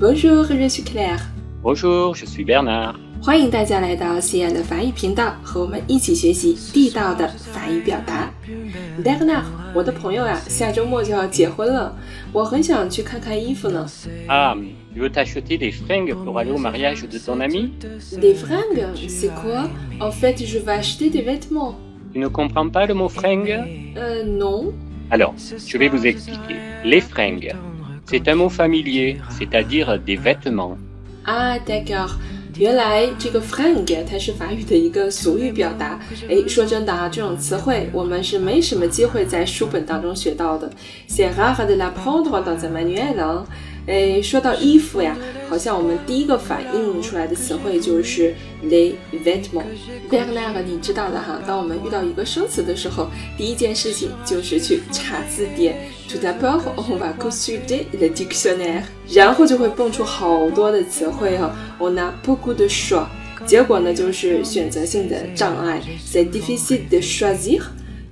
Bonjour, je suis Claire. Bonjour, je suis Bernard. 欢迎大家来到西安的法语频道，和我们一起学习地道的法语表达。Bernard，我的朋友呀、下周末就要结婚了，我很想去看看衣服呢。 Ah, tu veux t'acheter des fringues pour aller au mariage de ton ami Des fringues, c'est quoi En fait, je vais acheter des vêtements. Tu ne comprends pas le mot fringue Euh, non. Alors, je vais vous expliquer. Les fringues, c'est un mot familier, c'est-à-dire des vêtements. 啊，d'accord。原来这个 fringue 它是法语的一个俗语表达。诶，说真的啊，这种词汇我们是没什么机会在书本当中学到的。C'est rare de l'apprendre dans un manuel 啊。 诶，说到衣服呀，好像我们第一个反应出来的词汇就是 les vêtements。Bernard，你知道的哈，当我们遇到一个生词的时候，第一件事情就是去查字典。Tout d'abord, on va consulter le dictionnaire，然后就会蹦出好多的词汇哈。On a beaucoup de choix，结果呢就是选择性的障碍，c'est difficile de choisir，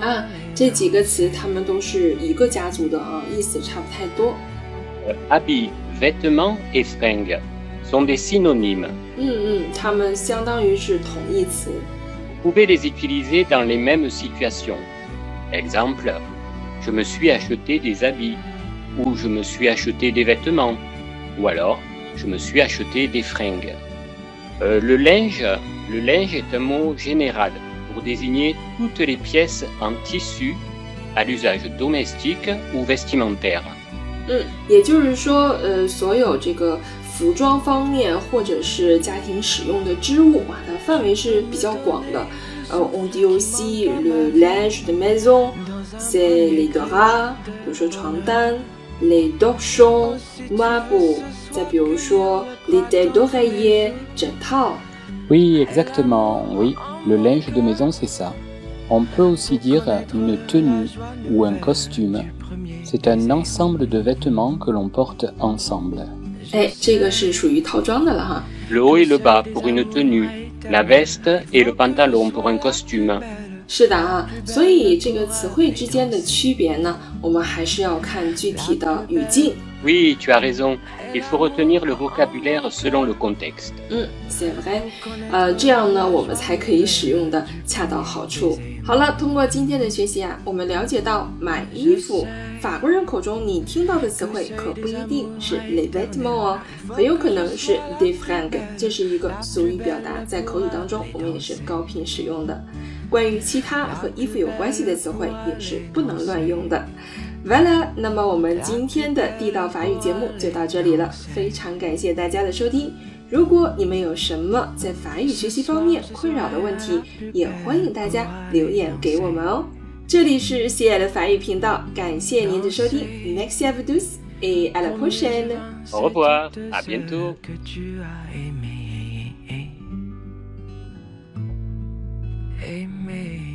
啊，这几个词它们都是一个家族的啊，意思差不太多。 Euh, habits, vêtements et fringues sont des synonymes. 嗯嗯，它们相当于是同义词。 Vous pouvez les utiliser dans les mêmes situations. Exemple, je me suis acheté des habits ou je me suis acheté des vêtements ou alors je me suis acheté des fringues. Euh, le linge, le linge est un mot général pour désigner toutes les pièces en tissu à l'usage domestique ou vestimentaire. 嗯，也就是说，呃，所有这个服装方面或者是家庭使用的织物啊，它范围是比较广的。呃，on dit aussi le linge de maison, c'est les draps，比如说床单，les torchons，抹布，再比如说 les têtes d'oreiller，枕套。 Oui, exactement, oui. Le linge de maison, c'est ça. On peut aussi dire une tenue ou un costume. C'est un ensemble de vêtements que l'on porte ensemble. 哎，这个是属于套装的了哈。 Le haut et le bas pour une tenue, la veste et le pantalon pour un costume. 是的啊，所以这个词汇之间的区别呢，我们还是要看具体的语境。 Oui, tu as raison. Il faut retenir le vocabulaire selon le context 嗯，c'est vrai，呃，这样呢，我们才可以使用的恰到好处。好了，通过今天的学习啊，我们了解到买衣服，法国人口中你听到的词汇可不一定是 le vêtement 哦，很有可能是 des fringues，这是一个俗语表达，在口语当中我们也是高频使用的。关于其他和衣服有关系的词汇也是不能乱用的。完了，那么我们今天的地道法语节目就到这里了，非常感谢大家的收听。如果你们有什么在法语学习方面困扰的问题，也欢迎大家留言给我们哦。这里是西爱的法语频道，感谢您的收听，Merci à vous tous et à la prochaine。Au revoir, à bientôt. Aimé.